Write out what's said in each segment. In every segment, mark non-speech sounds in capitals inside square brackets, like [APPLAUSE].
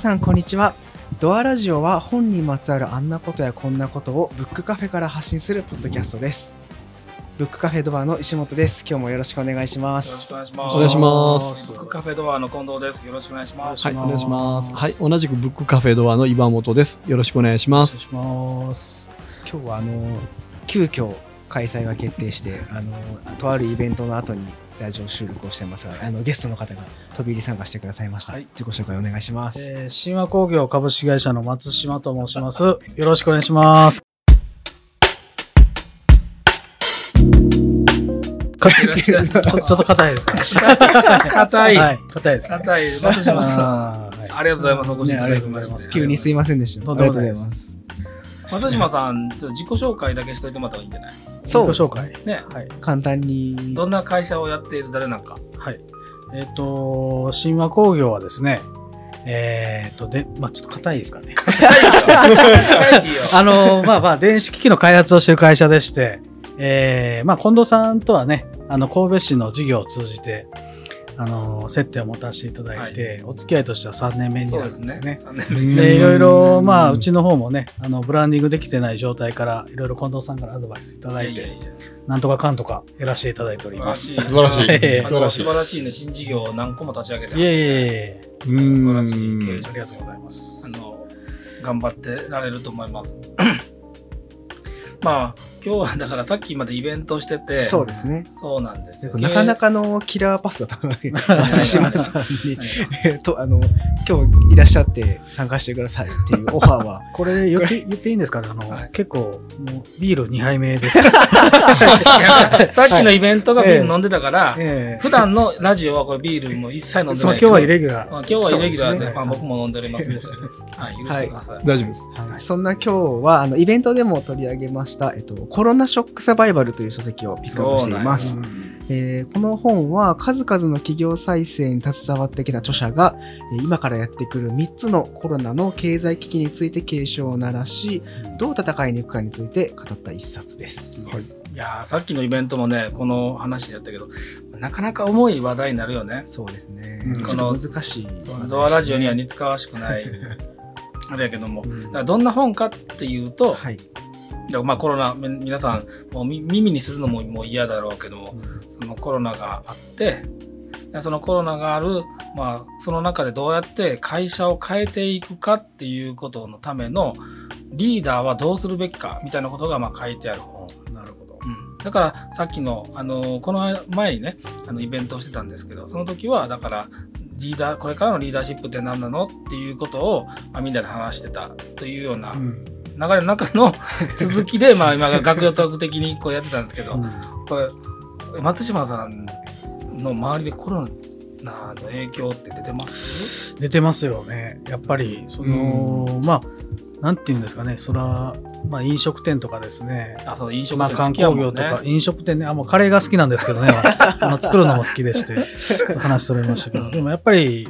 皆さんこんにちはドアラジオは本にまつわるあんなことやこんなことをブックカフェから発信するポッドキャストですブックカフェドアの石本です今日もよろしくお願いしまよろしすくお願いします。お願いしますブックカフェドアの近藤です。よろしくお願いします。はい、お願いします。はい、同じくブックカフェドアの岩本です。よろしくお願いします。お願いします。今日はあの急遽開催が決定してあのとあるイベントの後にラジオ収録をしてますが、あのゲストの方が飛び入り参加してくださいました、はい自己紹介お願いします、えー、神話工業株式会社の松島と申します。よろしくお願いします。[LAUGHS] ちょっと硬いですか？[LAUGHS] 硬い。はい、硬いですか硬い。松島さん。ありがとうございます。お越しいただきまして。急にすいませんでしたありがとうございます松島さん、ちょっと自己紹介だけしといてもらった方がいいんじゃない？そう自己紹介。ね。はい。簡単にどんな会社をやっている誰なんか？はい。えっ、と、神話工業はですね、えっ、と、で、まあちょっと硬いですかね。硬いよ。[LAUGHS] あの、まあまあ、電子機器の開発をしている会社でして、えー、まあ、近藤さんとはね、あの、神戸市の事業を通じて、あの、接点を持たせていただいて、お付き合いとしては3年目になそうでするんですよね。。ね三年目で、いろいろ、まあ、うちの方もね、あの、ブランディングできてない状態から、いろいろ近藤さんからアドバイスいただいて、いやいやいやなんとかかんとかやらせていただいております。素晴らしい。素晴らしい。えー素晴らしいね。新事業を何個も立ち上げて。いえいえいえ、うーん素晴らしい経営者ありがとうございます。あの、頑張ってられると思います。[CLEARS THROAT] まあ、今日はだからさっきまでイベントしてて、そうですね。そうなんですよ。なかなかのキラーパスだと思いますけど松島さんに。えっとあの今日いらっしゃって参加してくださいっていうオファーは。[LAUGHS] これ言って言っていいんですかね？あの、はい。結構、もうビール2杯目です。[LAUGHS] さっきのイベントがビール飲んでたから、ええ。普段のラジオはこれビールも一切飲んでない今日はイレギュラー。まあ、今日はイレギュラーで、まあ、僕も飲んでおりますので、はい、許してください。大丈夫です。はいそんな今日はあのイベントでも取り上げました、えっと、コロナショックサバイバルという書籍をピックアップしています。えーこの本は数々の企業再生に携わってきた著者がえー今からやってくる3つのコロナの経済危機について警鐘を鳴らしどう戦いに行くかについて語った一冊です。はい。いやーさっきのイベントもね、この話やったけど、なかなか重い話題になるよね。そうですね。うんちょっと難しい、ドアラジオには似つかわしくない、[LAUGHS] あれやけども、うんだからどんな本かっていうと、はい。まあコロナ、み皆さん、もうみ耳にするのももう嫌だろうけども、そのコロナがあって、でそのコロナがある、まあ、その中でどうやって会社を変えていくかっていうことのためのリーダーはどうするべきかみたいなことがまあ書いてある本。なるほど。うん、だからさっきの、あのこの前にねあのイベントをしてたんですけどその時はだからリーダーこれからのリーダーシップって何なのっていうことを、まあ、みんなで話してたというようなうん。流れの中の [LAUGHS] 続きで、まあ今が学業トーク的にこうやってたんですけど、これ松島さんの周りでコロナの影響って出てます？出てますよね。やっぱり、その、まあ、なんていうんですかね、そら、まあ、飲食店とかですね、あそう飲食まあ、店ね。光業とか、飲食店ね、あ、もうカレーが好きなんですけどね、[LAUGHS] あの作るのも好きでして、話それましたけど、[LAUGHS] でもやっぱり、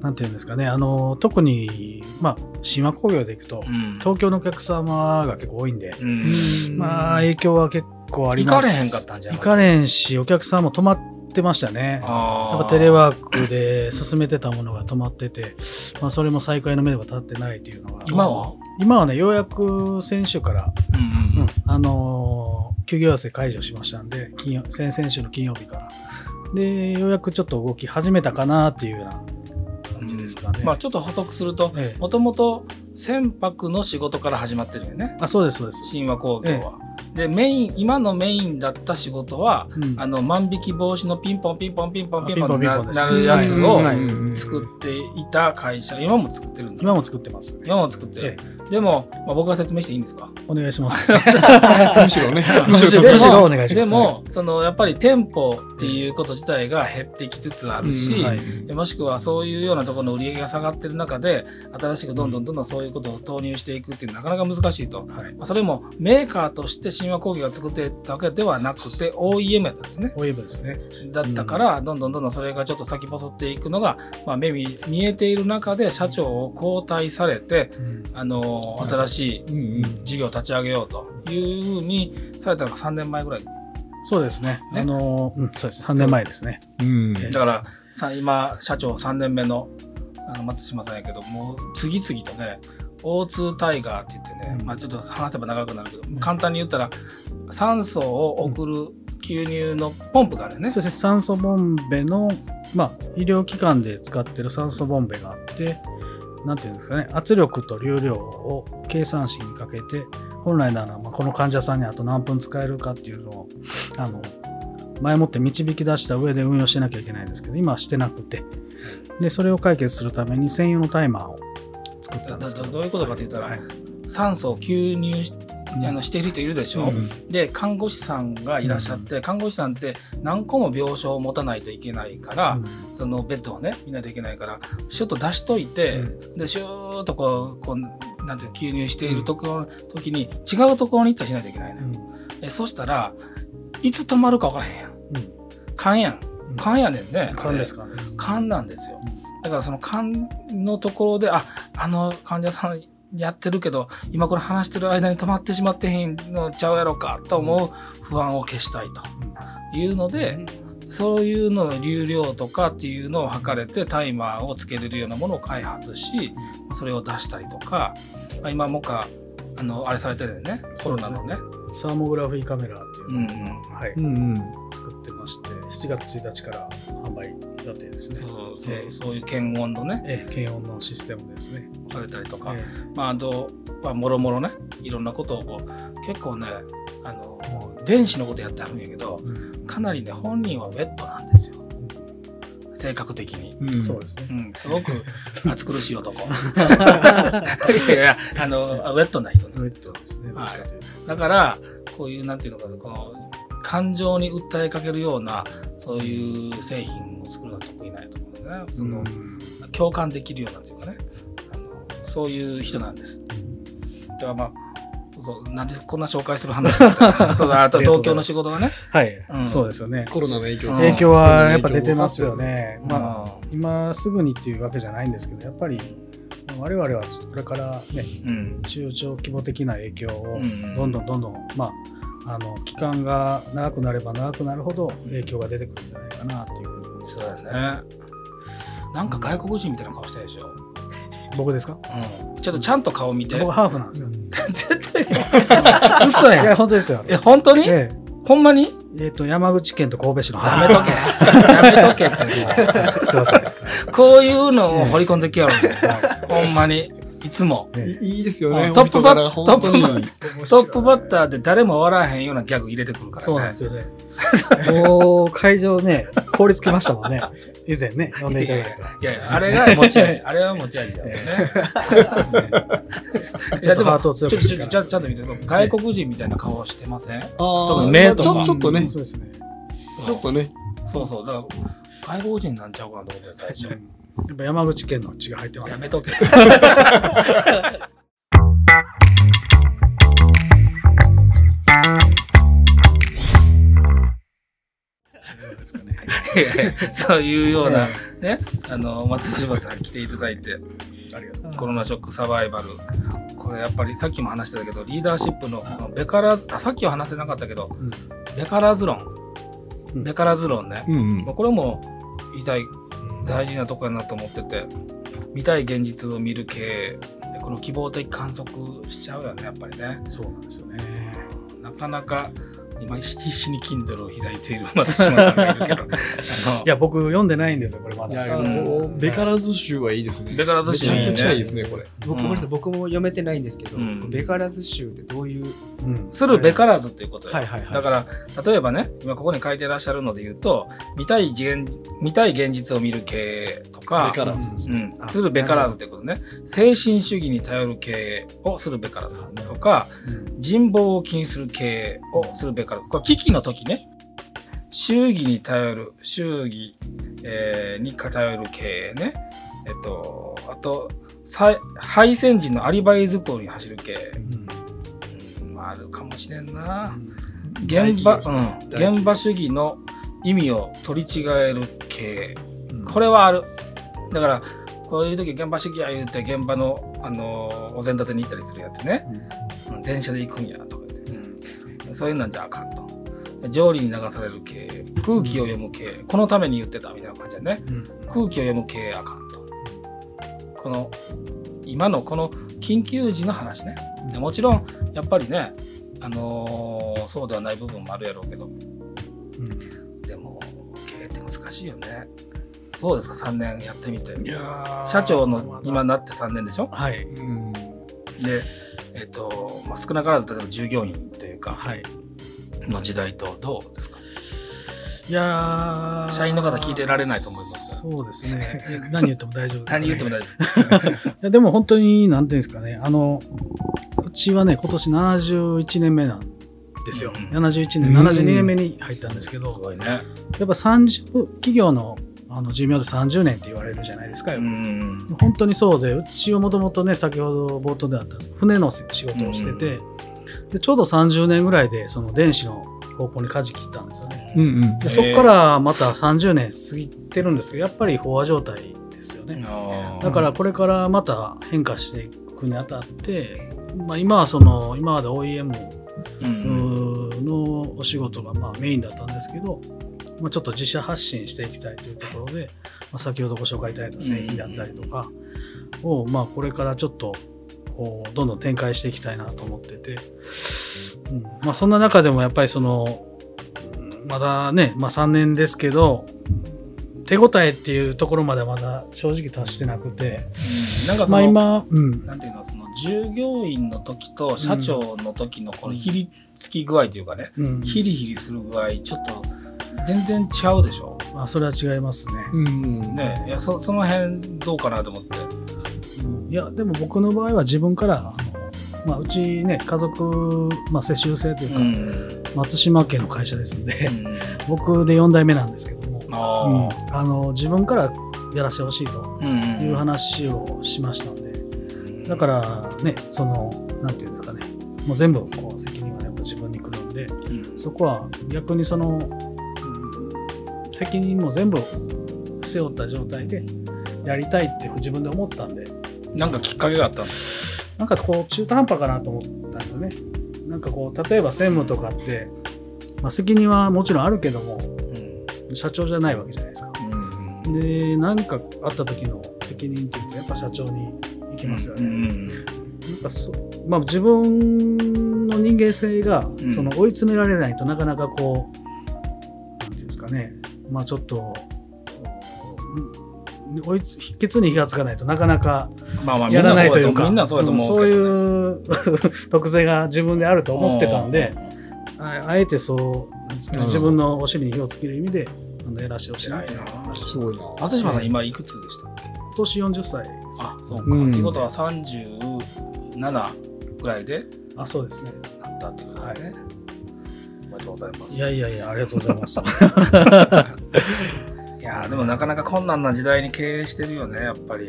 なんていうんですかね、あの、特に、まあ、神話工業で行くと、うん。東京のお客様が結構多いんで、うん。まあ、影響は結構あり行ます。かれへんかったんじゃない行かれへんし、お客さんも止まってましたね。やっぱテレワークで進めてたものが止まってて、まあ、それも再開の目が立ってないというのが。今は？今はね、ようやく先週から、うんうんあのー休業要請解除しましたんで、金曜先々週の金曜日から。で、ようやくちょっと動き始めたかなっていうような感じですかね。まあちょっと補足するとええもともと船舶の仕事から始まってるよねあ、そうです、そうです。神話工業は。でメイン今のメインだった仕事は、うん。あの万引き防止のピンポンピンポンピンポンピンポンあってなるやつを作っていた会社今も作ってるんです今も作ってます。今も作ってる。え。でも、まあ、僕が説明していいんですか？お願いします。[LAUGHS] むしろね。む [LAUGHS] しむしろろむしろろお願いしますでも、そのやっぱり店舗っていうこと自体が減ってきつつあるし、うんはいでもしくはそういうようなところの売り上げが下がってる中で新しくどんどんどんどんそういうことを投入していくっていうのはなかなか難しいと。はい。まあそれもメーカーとして神話工業が作ってたわけではなくて OEM やったんですね。オイブですね。だったから、どんどんどんどんそれがちょっと先細っていくのが、まあ、目に見えている中で社長を交代されて、うんあのー新しいうんうん。事業を立ち上げようというふうにされたのが3年前ぐらい。そうですね。ねあのー、うん、そうです。3年前ですね。うん。だからさ今社長3年目のあの松島さんやけどもう次々とね O2 タイガーって言ってね、うんまあ、ちょっと話せば長くなるけど、簡単に言ったら酸素を送る吸入のポンプがあるよね。そうですね酸素ボンベの、まあ、医療機関で使ってる酸素ボンベがあってなんていうんですかね圧力と流量を計算式にかけて本来ならまあこの患者さんにあと何分使えるかっていうのをあの前もって導き出した上で運用しなきゃいけないんですけど今はしてなくて。でそれを解決するために専用のタイマーを作っただんですけど。だどういうことかと言ったら、はい。酸素を吸入しあのしている人いるでしょ、うん。で看護師さんがいらっしゃって、看護師さんって何個も病床を持たないといけないから、そのベッドをね見ないといけないからシュッと出しといて、うでシューッとこうこうなんていうの吸入しているところ、時に違うところに行ったりしないといけないのよ、えそしたらいつ止まるか分からへんやん。うん。勘やん。うん。勘やねんね。勘です勘です勘なんですよ。だからその勘のところでああの患者さんやってるけど今これ話してる間に止まってしまってへんのちゃうやろかと思う不安を消したいと。いうので、そういうの流量とかっていうのを測れてタイマーをつけれるようなものを開発しそれを出したりとか、まあ今もかあのあれされてるよね。コロナのね。サーモグラフィーカメラっていうの。を、うんうん。はい。うんうん。作ってまして7月1日から販売予定ですねそうそうええそういう検温のねええ検温のシステムですね、されたりとか、えまあ、あと、まあ、もろもろねいろんなことをこう結構ねあの電子のことやってあるんやけどえうんかなりね本人はウェットなんですよ性格的に。うんそうですねう。ん、すごく [LAUGHS] 暑苦しい男。[LAUGHS] いやあの、ウェットな人ウェね。ットですね。どはい。だから、こういう、なんていうのかな、この、感情に訴えかけるような、そういう製品を作るのは得意ないと思うんだよね。その、共感できるようなというかね、あのそういう人なんです。だからまあ、そうなんでこんな紹介する話 [LAUGHS] そうだ、あと東京の仕事がね。はい、うんそうですよね。コロナの影響うん影響はやっぱ出てますよね。まあ、まあ、今すぐにっていうわけじゃないんですけど、やっぱり我々はちょっとこれからね、うん。中長規模的な影響をうんどんどんどんどん、まあ、あの期間が長くなれば長くなるほど影響が出てくるんじゃないかなっていうふうにそうだね。なんか外国人みたいな顔してるでしょ？僕ですか？うん。ちょっとちゃんと顔見て。僕ハーフなんですよ。絶対。[LAUGHS] [LAUGHS] 嘘いや、やん。本当ですよ。え、本当に？えほんまに？ええっと、山口県と神戸市のやめとけ。[LAUGHS] やめとけって。すいません。こういうのを掘り込んできやろうね。ほんまに。いつも。ええいいいですよね。うんトップバッお人柄本当にトットップバッターで誰も笑わへんようなギャグ入れてくるからね。そうなんですよね。[LAUGHS] もう、会場ね、凍りつきましたもんね。以前ね、呼んでいただいて。いやいや、あれが持ち味。あれは持ち味だよね。いや、でも、ハートをちょっと、ちょっと、ちゃんと見て、外国人みたいな顔してません？あ特にー目とかちょちょっとね、そうですね。ちょっとね。そうそう。だから、外国人なんちゃうかなと思って最初。やっぱ山口県の血が入ってますね。やめとけ。そういうような、ね、あの、松島さん来ていただいて。コロナショックサバイバル。これやっぱりさっきも話してたけど、リーダーシップのこのベカラズ、あ、さっきは話せなかったけど、うんベカラズ論。うんベカラズ論ね。うんうんまあこれも言いたい、大事なとこやなと思ってて、見たい現実を見る系、でこの希望的観測しちゃうよね、やっぱりね。そうなんですよね。なかなか、今必死に Kindle を開いている松島さんがいるけど、[LAUGHS] いや、僕読んでないんですよ、これまいや、だ。ベカラズ州はいいですね。ベカラズ州めちゃくちゃいいですね、これ。僕も、僕も読めてないんですけど、うんベカラズ州ってどういう、うんするべからずっていうことよ。はいはいはいだから、例えばね、今ここに書いてらっしゃるので言うと、見たい現見たい現実を見る経営とか、ベカラズですね。うん、するべからずということね。精神主義に頼る経営をするべからずとか、うん人望を気にする経営をするべからず。これ危機の時ね、祝儀に頼る、祝儀、えーに頼る経営ね。えっと、あと、敗戦時のアリバイ作りに走る経営。うん、まあ、あるかもしれんな。現場、ね大企業現場主義の意味を取り違える経営。うんこれはある。だから、こういう時現場主義や言うて現場の、あのーお膳立てに行ったりするやつね。うん電車で行くんやと。そういうなんじゃあかんと。条理に流される経営。空気を読む経営。このために言ってたみたいな感じだね。うん空気を読む経営あかんと。この今のこの緊急時の話ね。もちろんやっぱりね、あのー、そうではない部分もあるやろうけど、うん、でも経営って難しいよね。どうですか？3年やってみて。社長の今なって3年でしょ？はい。うん、で、えっ、ー、と、まあ、少なからず例えば従業員というか、はい、の時代とどうですか？いや社員の方聞いてられないと思います。そうですね。何言っても大丈夫、ね、[LAUGHS] 何言っても大丈夫。いやでも本当に、なんていうんですかね、あの、うちはね、今年71年目なんですよ。うん、71年、72年目に入ったんですけど、すごいね。やっぱ30、企業のあの寿命で30年って言われるじゃないですか、うん、本当にそうでうちはもともとね先ほど冒頭であったんですけど船の仕事をしてて、うん、でちょうど30年ぐらいでその電子の方向に舵切ったんですよね、うんうん、でそこからまた30年過ぎてるんですけどやっぱり飽和状態ですよね。だからこれからまた変化していくにあたって、まあ、今はその今まで OEM のお仕事がまあメインだったんですけど、まあ、ちょっと自社発信していきたいというところで、まあ、先ほどご紹介いただいた製品だったりとかを、まあ、これからちょっとどんどん展開していきたいなと思ってて、うん。まあ、そんな中でもやっぱりそのまだね、まあ、3年ですけど手応えっていうところまではまだ正直達してなくて、うん、なんかその、まあ今、うん、なんていうのその従業員の時と社長の時のこのひりつき具合というかね、うん、ヒリヒリする具合ちょっと全然違うでしょ？あそれは違いますね。うん、ねいやそその辺どうかなと思って。いやでも僕の場合は自分からあの、まあ、うちね家族、まあ、世襲制というか、うん、松島家の会社ですんで、うん、[LAUGHS] 僕で4代目なんですけども、うん、あの自分からやらせてほしいという話をしましたんで、だからねそのなんていうんですかね。もう全部こう責任はやっぱ自分に来るんで、そこは逆にその責任も全部背負った状態でやりたいって自分で思ったんで。なんかきっかけがあったんなんかこう中途半端かなと思ったんですよね。なんかこう例えば専務とかって、まあ、責任はもちろんあるけども、うん、社長じゃないわけじゃないですか、うん、で何かあった時の責任っていうとやっぱ社長に行きますよね、うん、なんかそまあ、自分の人間性がその追い詰められないとなかなかこう、なんていうんですかねまあちょっと、追いケツに火がつかないとなかなかやらないというか、そういう [LAUGHS] 特性が自分であると思ってたんで、あえてそう自分のお尻に火をつける意味でやらせてほしいな。すごいな。松島さん、今いくつでしたっけ？今年40歳。あそうか、うん、ってことは37ぐらいであそうですね。なったってことね、はい。おめでとうございます。いやいやいや、ありがとうございます。[LAUGHS] いやでもなかなか困難な時代に経営してるよね、やっぱり。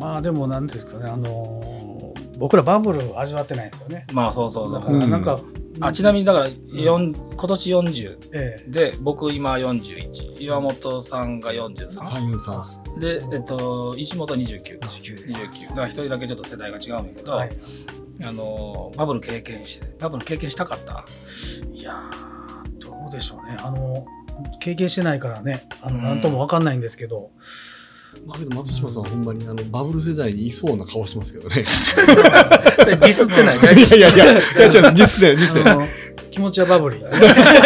まあでもなんですかね、あのー、僕らバブル味わってないですよね。まあそうそう。だからなんか、あちなみにだから、うん、今年40、ええ、で僕今41岩本さんが43で、えっと、石本29か。29だから一人だけちょっと世代が違うんだけど、はい、あのバブル経験してバブル経験したかった？いやどうでしょうね。あの経験してないからねあの、なんとも分かんないんですけど、まあ、けど松島さん、ほんまにあのバブル世代にいそうな顔してますけどね。ディスってないいやいやいや、いや違う、ディスってない、ディスってない。気持ちはバブリー。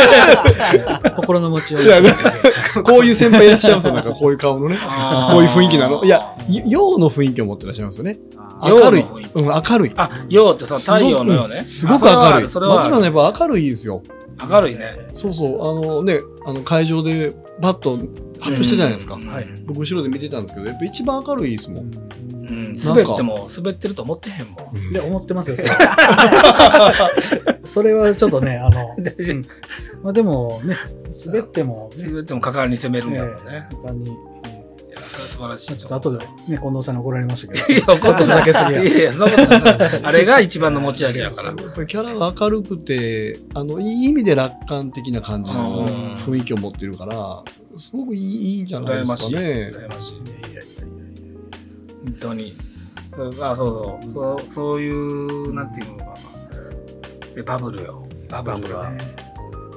[LAUGHS] 心の持ちよう。こういう先輩いらっしゃいますよ。なんかこういう顔のね。こういう雰囲気なの。いや、陽の雰囲気を持ってらっしゃいますよね。明るい。うん、明るい。あ、陽ってさ、太陽のようね。すごく明るい。松島さんやっぱ明るいですよ。明るいね。そうそう。あのね、あの会場でバッと発表してたじゃないですか、はい、僕後ろで見てたんですけどやっぱ一番明るいですもん、うん、滑っても滑ってると思ってへんもん、うん、で思ってますよそれ。[LAUGHS] [LAUGHS] それはちょっとねあの、[LAUGHS] うん、まあ、でもね滑っても、ね、滑っても果敢に攻めるんやろうね、果敢に。素晴らしい。ちょっと後でね、近藤さんに怒られましたけど。いや、怒ってない。いやいや、そんなことない。あれが一番の持ち味やから。キャラが明るくて、あの、いい意味で楽観的な感じの雰囲気を持ってるから、すごくいいいいんじゃないですかね。羨ましい。いやいやいや本当に。あ、そうそう。そうそういう、なんていうのかな。バブルよ。バブルは。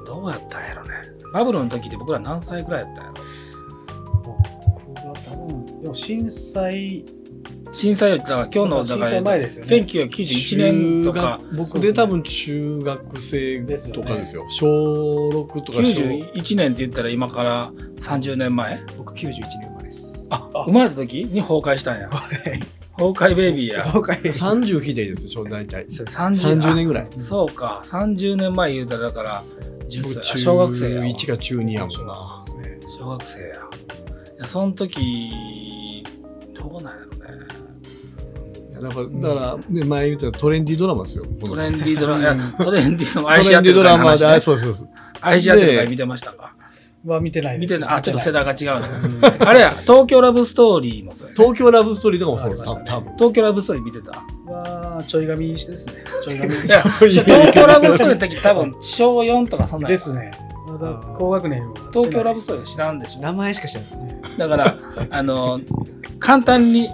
どうやったんやろね。バブルの時って僕ら何歳ぐらいやったんやろ僕は多分、でも震災、震災より、だから今日の、だから、震災前ですよね1991年とか、僕で多分中学生とかですよ。小6とか小91年って言ったら今から30年前？僕91年生まれです。あ、生まれた時？に崩壊したんや。崩壊ベイビーや。崩壊30比でいいですよ、大体。そうです30 30年ぐらい。そうか、30年前言うたらだから、10僕歳、小学生やわ。1か中2やもんな。そうですね。小学生や。いや、その時、どうなんやろね。だから、だからね、前言ったトレンディードラマですよ。トレンディードラマ、トレンディーのト愛しレンディード合ってるラマで、あ話ねそうそうそう。愛し合ってる回見てましたか？は見てないです。見てない。あ、ちょっと世代が違うね。あれや、東京ラブストーリーもそうやね東京ラブストーリーとかもそうです、多分。東京ラブストーリー見てた？は、ちょい髪してですね。ちょい髪いや、東京ラブストーリーの時多分小4とかそんなですね。まだ高学年は東京ラブストーリー知らんでしょ名前しか知らないです。だから、あの、簡単に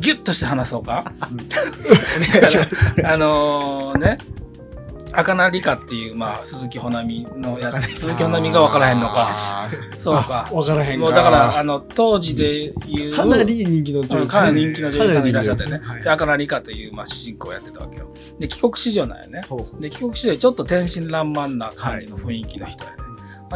ギュッとして話そうか？お願いします。あのね、赤名理香っていう、まあ、鈴木保奈美のやつ、鈴木保奈美が分からへんのか。そうかあ。わからへんか。もうだから、あの、当時で言う、かなり人気の女優うんかなり人気の女優さんがいらっしゃってねで赤名理香という、まあ、主人公をやってたわけよ。で、帰国子女なんよね。で、帰国子女でちょっと天真爛漫な感じの雰囲気の人やね。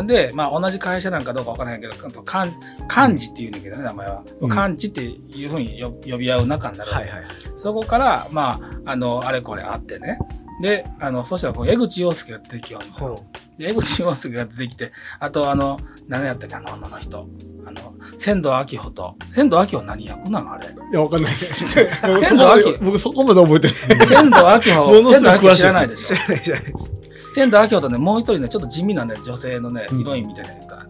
で、まあ、同じ会社なんかどうかわからへんけど、その漢漢字っていうんだけどね、名前は。うん漢字っていうふうに呼呼び合う仲になるはいはい。そこから、まあ、あの、あれこれあってね。で、あの、そしたらこう、江口洋介が出てきよう江口洋介が出てきて、あと、あの、何やったっけ、あの女の人。あの、仙道明穂と。仙道明穂何役なんあれ。いや、わかんないです。僕そ仙道こ明僕そこまで覚えてない。仙道明穂、ものす仙道明穂知ごい詳しいですらないでしょう。知。らないじゃないです。仙道明穂とね、もう一人ね、ちょっと地味なね、女性のね、うんヒロインみたいなやつが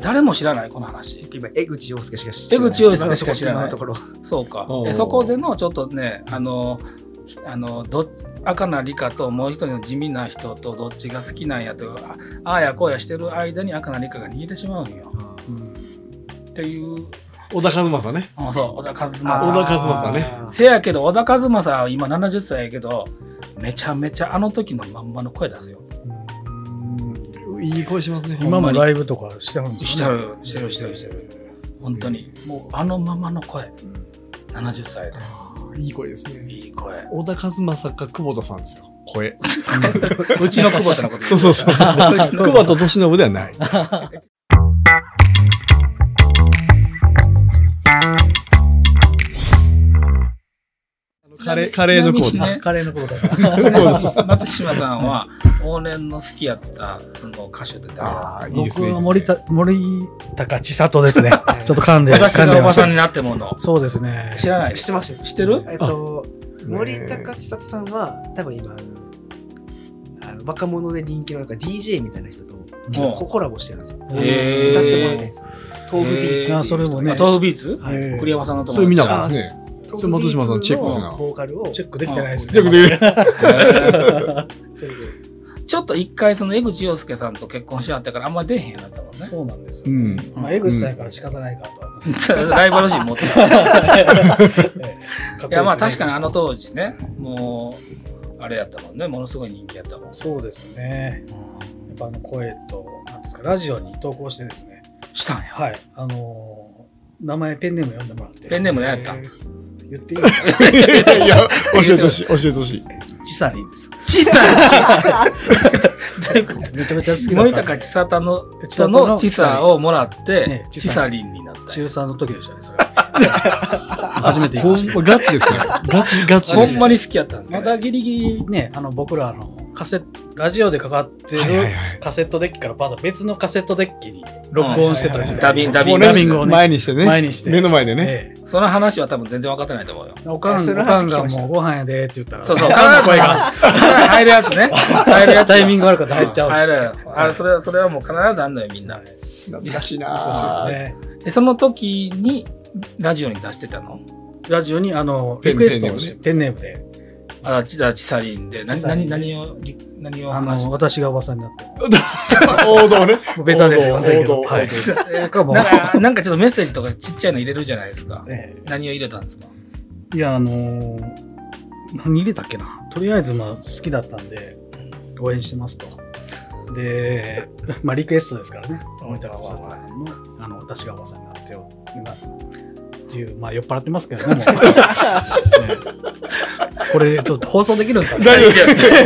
誰も知らない、この話。今、江口洋介しか知らない。江口洋介しか知らない今のところ。そうかでそこでのちょっとね、あの、あのど赤な理香ともう一人の地味な人とどっちが好きなんやとあああやこうやしてる間に赤な理香が逃げてしまうんよ。っていう、小田和正ね。あそう、小田和正。小田和正ねせやけど、小田和正は今70歳やけど、めちゃめちゃあの時のまんまの声出すよ。いい声しますね。今もライブとかしてはるんですしてかね。る、してる、してる、してる。本当に。もうあのままの声。70歳で。いい声ですね。いい声。小田和正か久保田さんですよ。声。[LAUGHS] うちの久保田のことそうそうそうそう。[LAUGHS] 久保田敏信ではない。[LAUGHS] カレー、カレーのコーナー。ちなみにねカレーのことさん。ちなみに松島さんは往年の好きやったその歌手って誰？ああ、いいですね。僕は森田森高千里ですね。[LAUGHS] ちょっと噛んで、私。がおばさんになってもの。そうですね。知らない？知ってました知ってる？えっと、ね森高千里さんは、多分今、あのあの若者で人気のなんか DJ みたいな人と結構ココラボしてるんですよ。歌ってもらってるんですよ。東部ビーツ。あそれもねあ豆腐ビーツ？栗山さんの友達。それ見なかったですね。東それ松島さんチェックせなボーカルをチェックできてないですね。チェックできへー [LAUGHS] それでちょっと一回その江口洋介さんと結婚しはったからあんまり出えへんようになったもんね。そうなんですよ。うん。まあ、江口さんやから仕方ないかと。ライバル心持ってた。[LAUGHS] ええいやまあ確かにあの当時ね、もう、あれやったもんね、ものすごい人気やったもん。そうですね。やっぱあの声と、なんですか、ラジオに投稿してですね。したんや。はい。あのー名前ペンネーム読んでもらって。ペンネーム何やった？え言っていいですか？[LAUGHS] いやいや、教えてほしい、教えてほしい。チサリンです。小さいどういうことめちゃめちゃ好きだ森。高千里の人千里ののチサをもらってね、チサリンになった。中3の時でしたね、それ。[LAUGHS] 初めて言いほました。ガチですね。ガチガチですほんまに好きやったんですまね。だギリギリね、あの、僕らあの、カセット、ラジオでかかってるカセットデッキからまた別のカセットデッキに録音してた時代。ダビンダビンダビングをね。前にしてね。前にして目の前でね。ええその話は多分全然分かってないと思うよ。おかん、おかんがもうご飯やでって言ったら、そうそう、お必かんの声がず入る [LAUGHS] やつね。入るやつ。タイミング悪かったら入っちゃうんです入るよ。あれ、それは、それはもう必ずあんのよ、みんな。懐かしいな懐かしいですね。で、その時に、ラジオに出してたの？ラジオにあの、ペンリクエストをペンネームで、あ、ちだ、チサリンで。何、何、何を、り何をあの、話して？私がおばさんになって。[LAUGHS] 王道ね。も [LAUGHS] うベタですよ、王道はい。[LAUGHS] なんか、なんかちょっとメッセージとかちっちゃいの入れるじゃないですか。え何を入れたんですか？えいや、あのー何入れたっけな。とりあえず、まあ、好きだったんで、応援してますと。で、まあ、リクエストですからね。森高さんの、あの、私がおばさんになってよ。なっていう、まあ、酔っ払ってますけど。ねこれ、ちょっと放送できるんですか？大丈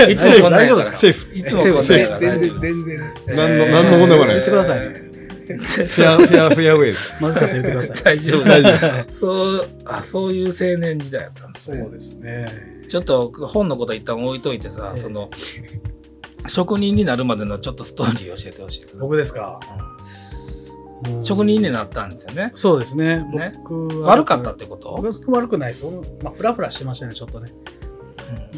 夫いつも大丈夫ですかセーフ。いつも全然、全然。何の何の問題もない言ってくださいね。フェア、フェア、フェアウェイです。まずかったら言ってください。[LAUGHS] 大丈夫大丈夫です。そう、あ、そういう青年時代だったんですね。ですね。ちょっと本のこと一旦置いといてさ、ええその、職人になるまでのちょっとストーリーを教えてほしい。僕ですか？うん職人になったんですよね。そうですね。ね僕は悪かったってこと？僕悪くないです。まあ、フラフラしてましたね、ちょっとね。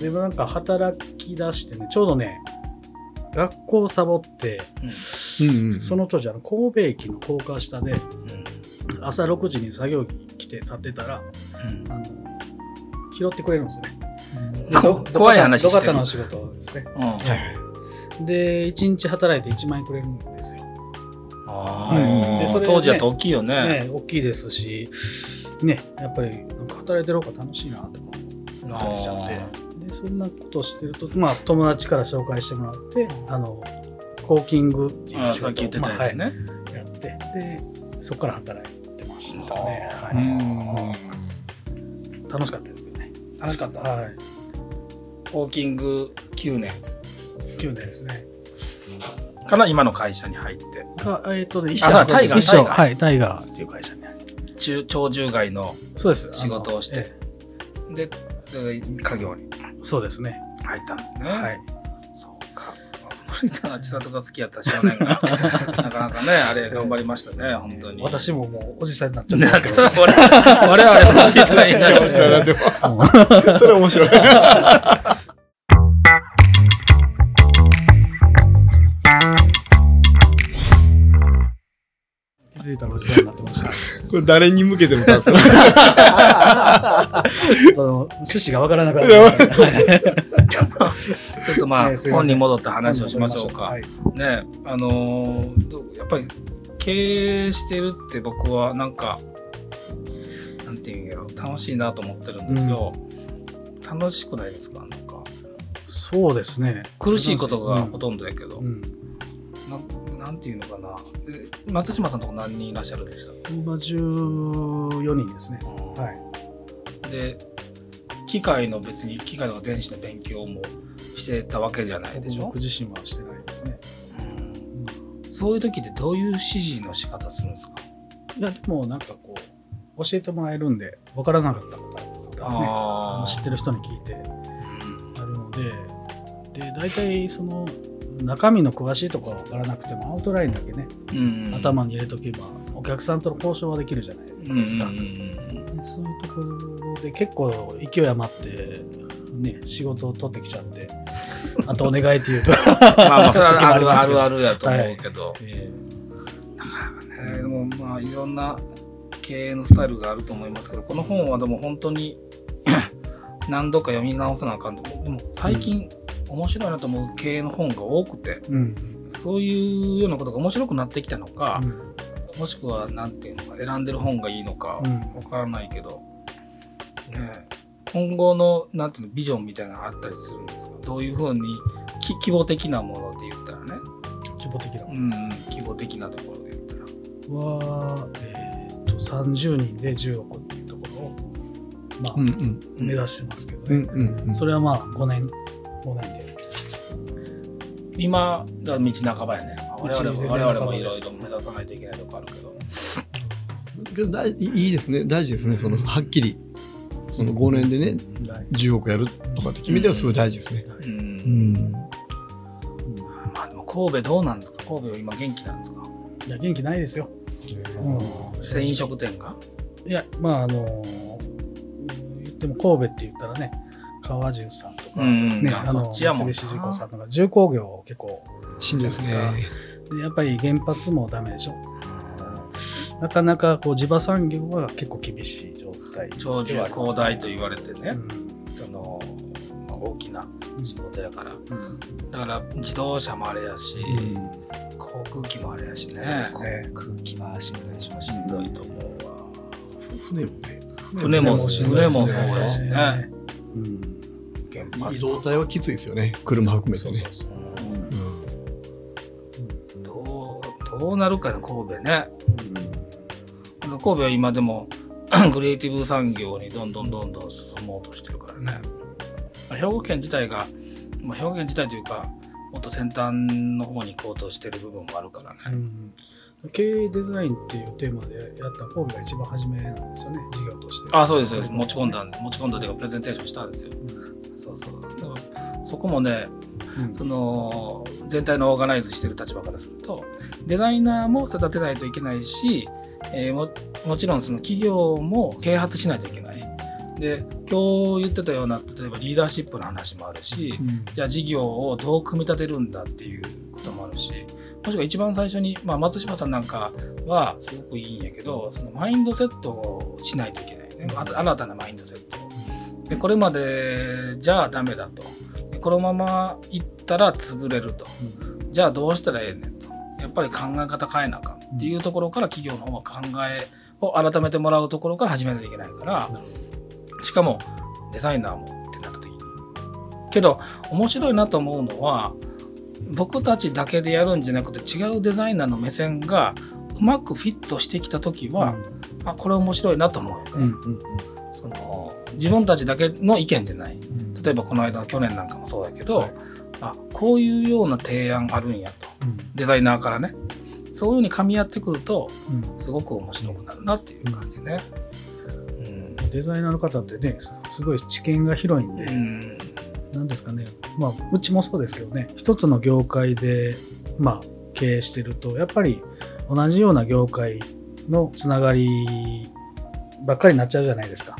でもなんか働き出してね、ちょうどね、学校サボって、うんうん。その当時、あの神戸駅の高架下で、うん朝6時に作業着着て立ってたら、うんあの拾ってくれるんですね。こ怖い話してるの仕事ですね。うんで、1日働いて1万円くれるんですよ。あうんーでそれね当時だと大きいよね。ね、大きいですし、ね、やっぱりなんか働いてる方が楽しいなとか思ったりしちゃって、でそんなことをしてると、まあ、友達から紹介してもらって、あのコーキングっていう仕事あーさっき言ってたやつね。まあはいやって、でそこから働いてましたね。ははうんい、楽しかったですけどね。楽しかった。はい、ウォーキング9年9年ですね。から今の会社に入って、がえっ、とね、あタイガー一タイガー緒はい、タイガーっていう会社に入って。中鳥獣害のそうです。仕事をしてで、で家業にえそうですね。入ったんですね。はい。そうか。森田千里が好きやった少年が、[LAUGHS] なかなかね、あれ頑張りましたね、本当に。私ももうおじさんになっちゃっねたけど。我々我々も知りたいな。でもそれ面白い。これ誰に向けての？たんですかあの趣旨がわからなかった。はい。ちょっとまあ、ねすいません。本に戻って話をしましょうか。は。い。ね、あのーどやっぱり経営してるって僕はなんか、なんていうんやろ、楽しいなと思ってるんですよ。楽しくないですか？なんか。そうですね。苦しいことがほとんどやけど、うんなんていうのかな。で松島さんとこ何人いらっしゃるんでした？今14人ですね。はい。で、機械の別に、機械とか電子の勉強もしてたわけじゃないでしょ？僕、自身はしてないですね。うんそういう時ってどういう指示の仕方するんですか？いや、でもなんかこう、教えてもらえるんで、わからなかったことはね、ああの知ってる人に聞いてやるので、で、大体その、中身の詳しいところは分からなくても、アウトラインだけね、うん頭に入れとけば、お客さんとの交渉はできるじゃないですか。うんそういうところで結構勢い余って、ね、仕事を取ってきちゃって、[LAUGHS] あとお願いって言うと。まあまあ、それはあるあるあるやと思うけど、えなかなかね、でもまあいろんな経営のスタイルがあると思いますけど、この本はでも本当に [COUGHS] 何度か読み直さなあかんと思う。でも最近面白いなと思う経営の本が多くて、ーうん。そういうようなことが面白くなってきたのかう、ん。もしくはなんていうのか、選んでる本がいいのかうん。わからないけど、ね、今後のなんていうのビジョンみたいなのがあったりするんですか？どういうふうにき規模的なもので言ったらね、規模的なもうんのです、規模的なところで言ったら。は、えー、と30人で10億っていうところを、まあうんうん。目指してますけどうんね、うんうん。それはまあ5年5年で今が道半ばやね。我々も道我々もいろいろ目指さないといけないとこあるけど。けど大いいですね。大事ですね。その、はっきり、その5年でね、10億やるとかって決めてるのすごい大事ですね。う。うんん。まあでも神戸どうなんですか？神戸は今元気なんですか？いや元気ないですよ、うん飲食店が？いやまああのうん言っても神戸って言ったらね川中さんとか、うんね、ああの三菱重工さんとか重工業結構しんどいですね。でやっぱり原発もダメでしょ。なかなかこう地場産業は結構厳しい状態長寿広大と言われてね、うん。そのまあ大きな仕事やから。うん。だから自動車もあれやし、うん。航空機もあれやしね。そうですね。空気はしんどいでしししんどいと思うわ。船もね。船も船もそうやしね。うんまあ、体はきついですよね。車含めてね。どうどうなるかね神戸ね、うん、神戸は今でも [COUGHS] クリエイティブ産業にどんどんどんどん進もうとしてるからね、まあ、兵庫県自体が、まあ、兵庫県自体というかもっと先端の方に行こうとしてる部分もあるからね、うん。経営デザインっていうテーマでやった神戸が一番初めなんですよね。事業として。あそうです持ち込んだ持ち込んだというかプレゼンテーションしたんですよ、うん、そうそう。だからそこもね、うんその全体のオーガナイズしてる立場からするとデザイナーも育てないといけないし、えーももちろんその企業も啓発しないといけない。で今日言ってたような例えばリーダーシップの話もあるし、うんじゃあ事業をどう組み立てるんだっていうこともあるしもしくは一番最初に、まあ、松島さんなんかはすごくいいんやけどそのマインドセットをしないといけないねあ新たなマインドセットをでこれまでじゃあダメだと。でこのままいったら潰れると。じゃあどうしたらええねんと。やっぱり考え方変えなあかん。っていうところから企業の方は考えを改めてもらうところから始めないといけないから。しかもデザイナーもってなった時に。けど面白いなと思うのは僕たちだけでやるんじゃなくて違うデザイナーの目線がうまくフィットしてきた時は、あこれ面白いなと思うよね、うんうん。その自分たちだけの意見じゃない。うん。例えばこの間の去年なんかもそうだけど、はい。あこういうような提案あるんやと。デザイナーからね。そういうふうに噛み合ってくるとうん。うんすごく面白くなるなっていう感じね。デザイナーの方ってね、すごい知見が広いんで、うん。なんですかね、まあ、うちもそうですけどね、一つの業界で、まあ、経営してると、やっぱり同じような業界のつながりばっかりになっちゃうじゃないですか。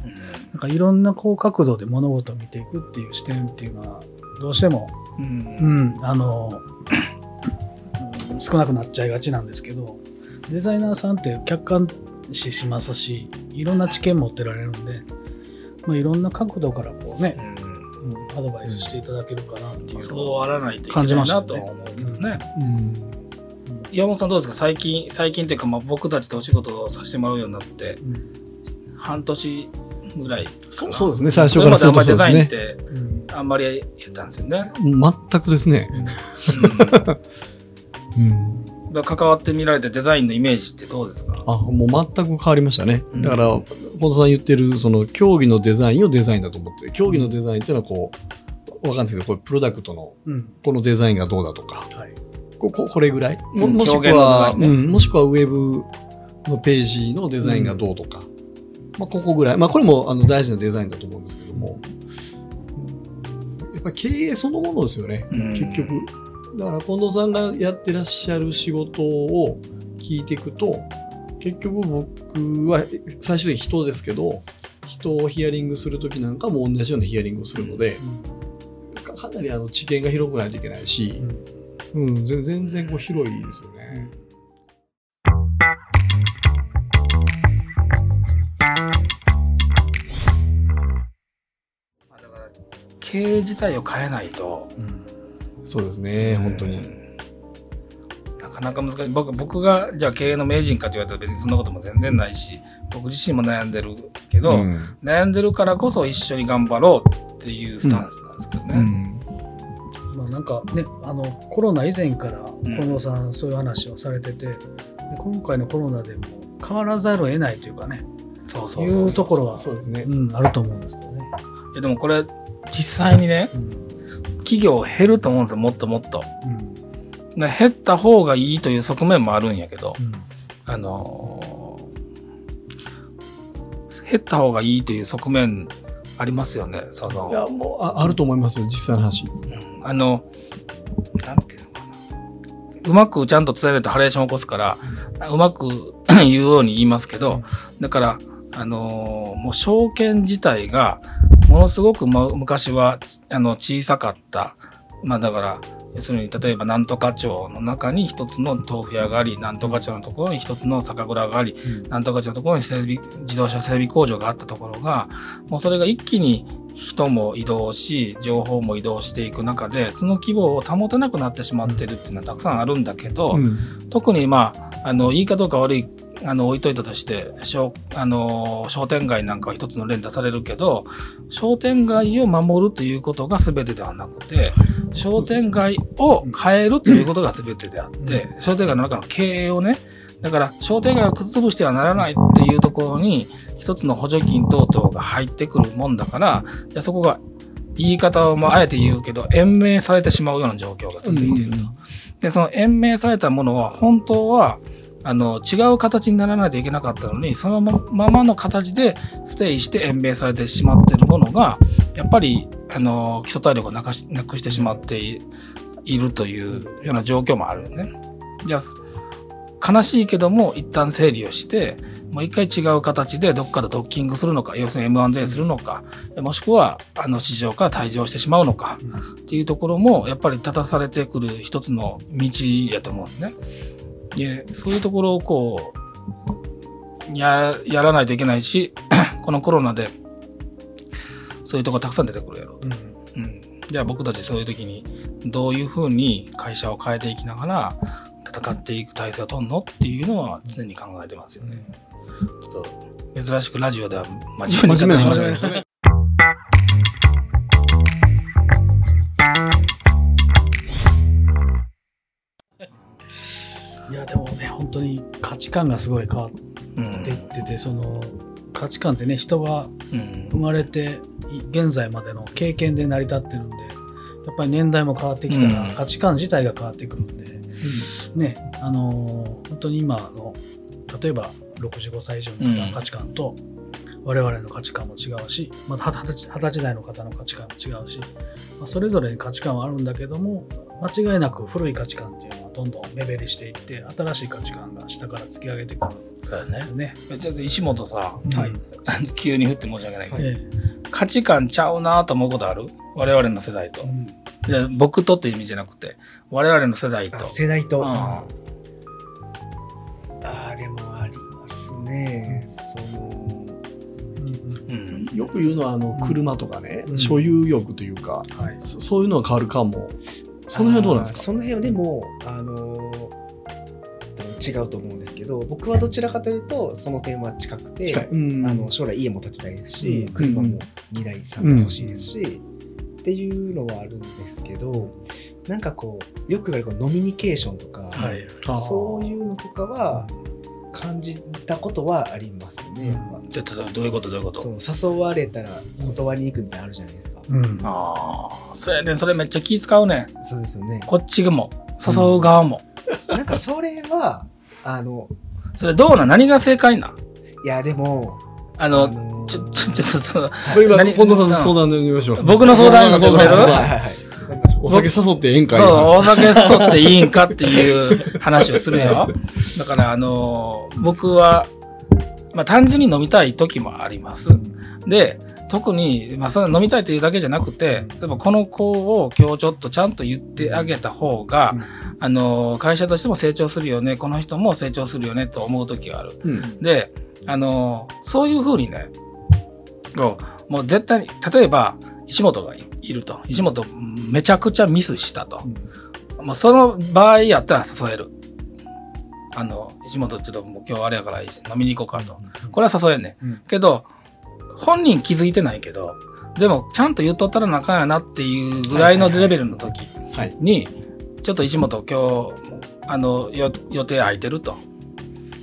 なんかいろんなこう角度で物事を見ていくっていう視点っていうのは、どうしても、うん。うん、あの、うん少なくなっちゃいがちなんですけど、デザイナーさんって客観視しますし、いろんな知見持ってられるんで、まあ、いろんな角度からこうね、うん。うんアドバイスしていただけるかなっていう。そうあらないといけ感じなましたねいなとは思うけどね。うん。岩本さんどうですか？最近最近っていうか、まあ、僕たちとお仕事をさせてもらうようになってうん。半年ぐらいそうそうですね、最初からまであんまりデザインっそうですね。てうん。あんまりやったんですよね。全くですね。うん。[LAUGHS] だから関わってみられてデザインのイメージってどうですか？あ、もう全く変わりましたね。うん。だから、本田さん言ってる、その、競技のデザインをデザインだと思って、競技のデザインっていうのはこう、わかんないですけど、これプロダクトの、うん。このデザインがどうだとか、はい。こここれぐらい？もしくは、ね。うん、もしくはウェブのページのデザインがどうとか、まあ、ここぐらい。まあ、これもあの大事なデザインだと思うんですけども、うんやっぱり経営そのものですよね、うん結局。だから近藤さんがやってらっしゃる仕事を聞いていくと、結局僕は最終的に人ですけど、人をヒアリングするときなんかも同じようなヒアリングをするので、かかなりあの知見が広くないといけないし、うん、全全然こう広いですよね。経営自体を変えないとうんそうですね、本当に。なかなか難しい僕僕がじゃあ経営の名人かと言われたら別にそんなことも全然ないし僕自身も悩んでるけど、うん悩んでるからこそ一緒に頑張ろうっていうスタンスなんですけどね。うんまあなんかね、あのコロナ以前からん近藤さんそういう話をされてて、で今回のコロナでも変わらざるを得ないというかね、そうそうそういうところはそうですね。うん、あると思うんですけどね。でもこれ実際にねうん企業減ると思うんですよもっともっと。うんで減った方がいいという側面もあるんやけど、うんあのー減った方がいいという側面ありますよね。そのいや、もうああると思いますよ、実際の話。うんあの、なんていうのかな。うまくちゃんと伝えないとハレーションを起こすから、うまく [COUGHS] 言うように言いますけど、だから、あのーもう証券自体が、ものすごく、ま、昔は、あの、小さかった。まあだから、要するに、例えば、なんとか町の中に一つの豆腐屋があり、なんとか町のところに一つの酒蔵があり、なんとか町のところに整備自動車整備工場があったところが、もうそれが一気に人も移動し、情報も移動していく中で、その規模を保てなくなってしまってるっていうのはたくさんあるんだけど、うん特にまあ、あの、いいかどうか悪いあの置いといたとして商あの商店街なんかは一つの例に出されるけど商店街を守るということが全てではなくて商店街を変えるということが全てであって商店街の中の経営をねだから商店街を崩潰してはならないっていうところに一つの補助金等々が入ってくるもんだからじゃあそこが言い方をもあえて言うけど延命されてしまうような状況が続いていると。でその延命されたものは本当はあの違う形にならないといけなかったのにそのままの形でステイして延命されてしまっているものがやっぱりあの基礎体力をなくしてしまっているというような状況もあるよね。じゃ悲しいけども一旦整理をしてもう一回違う形でどっかでドッキングするのか要するに M&A するのかもしくはあの市場から退場してしまうのかっていうところもやっぱり立たされてくる一つの道やと思うんね。でそういうところをこうややらないといけないし [CLEARS THROAT] このコロナでそういうとこたくさん出てくるやろうと。うん、うん、じゃあ僕たちそういう時にどういうふうに会社を変えていきながら戦っていく体制を取るのっていうのは常に考えてますよね。ちょっと珍しくラジオでは真面目に語りましたね。いやでもね本当に価値観がすごい変わっていってて、うん、その価値観ってね人が生まれて現在までの経験で成り立ってるんでやっぱり年代も変わってきたら価値観自体が変わってくるんで、うん、ねあのー、本当に今の例えば65歳以上の方の価値観と、我々の価値観も違うし、また二十歳代の方の価値観も違うし、まあ、それぞれに価値観はあるんだけども間違いなく古い価値観っていうのはどんどん目減りしていって新しい価値観が下から突き上げてくる。そうだね。ね。ちょっと石本さ、はい、[LAUGHS] 急に振って申し訳ないけど、はい、価値観ちゃうなと思うことある？我々の世代と、うん、僕とっていう意味じゃなくて我々の世代と。世代と、うん、ああでもありますね、そのよく言うのはあの車とかね、うん、所有欲というか、はい、そういうのは変わるかもその辺はどうなんですか？その辺はでもあの違うと思うんですけど僕はどちらかというとその点は近くて、あの将来家も建てたいですし、うん、車も2台3台欲しいですし、うん、っていうのはあるんですけどなんかこうよく言われるノミニケーションとか、はい、そういうのとかは感じたことはありますね。ちょっとどういうことどういうこと？そう誘われたら断りに行くみたいなのあるじゃないですか。うん、ああそれねそれめっちゃ気使うね。そうですよね。こっちも誘う側も。うん、なんかそれはあのそれどうな何が正解ないやでもあの、あのー、ちょちょちょっとこれ今近藤さんの相談でみましょう。僕の相談のところ。はいはいはい。お酒誘ってええんかそう、お酒誘っていいんかっていう話をするよ。だから、あの、僕は、まあ単純に飲みたい時もあります。で、特に、まあ、その飲みたいというだけじゃなくて、例えばこの子を今日ちょっとちゃんと言ってあげた方が、うん、あの、会社としても成長するよね、この人も成長するよねと思う時がある。うん、で、あの、そういうふうにね、もう絶対に、例えば、石本がいると。石本めちゃくちゃミスしたと。うん、まあ、その場合やったら誘える。あの、石本ちょっともう今日あれやから飲みに行こうかと。これは誘えんね、うん。けど、本人気づいてないけど、でもちゃんと言っとったら仲やなっていうぐらいのレベルの時に、ちょっと石本今日、あの、予定空いてると。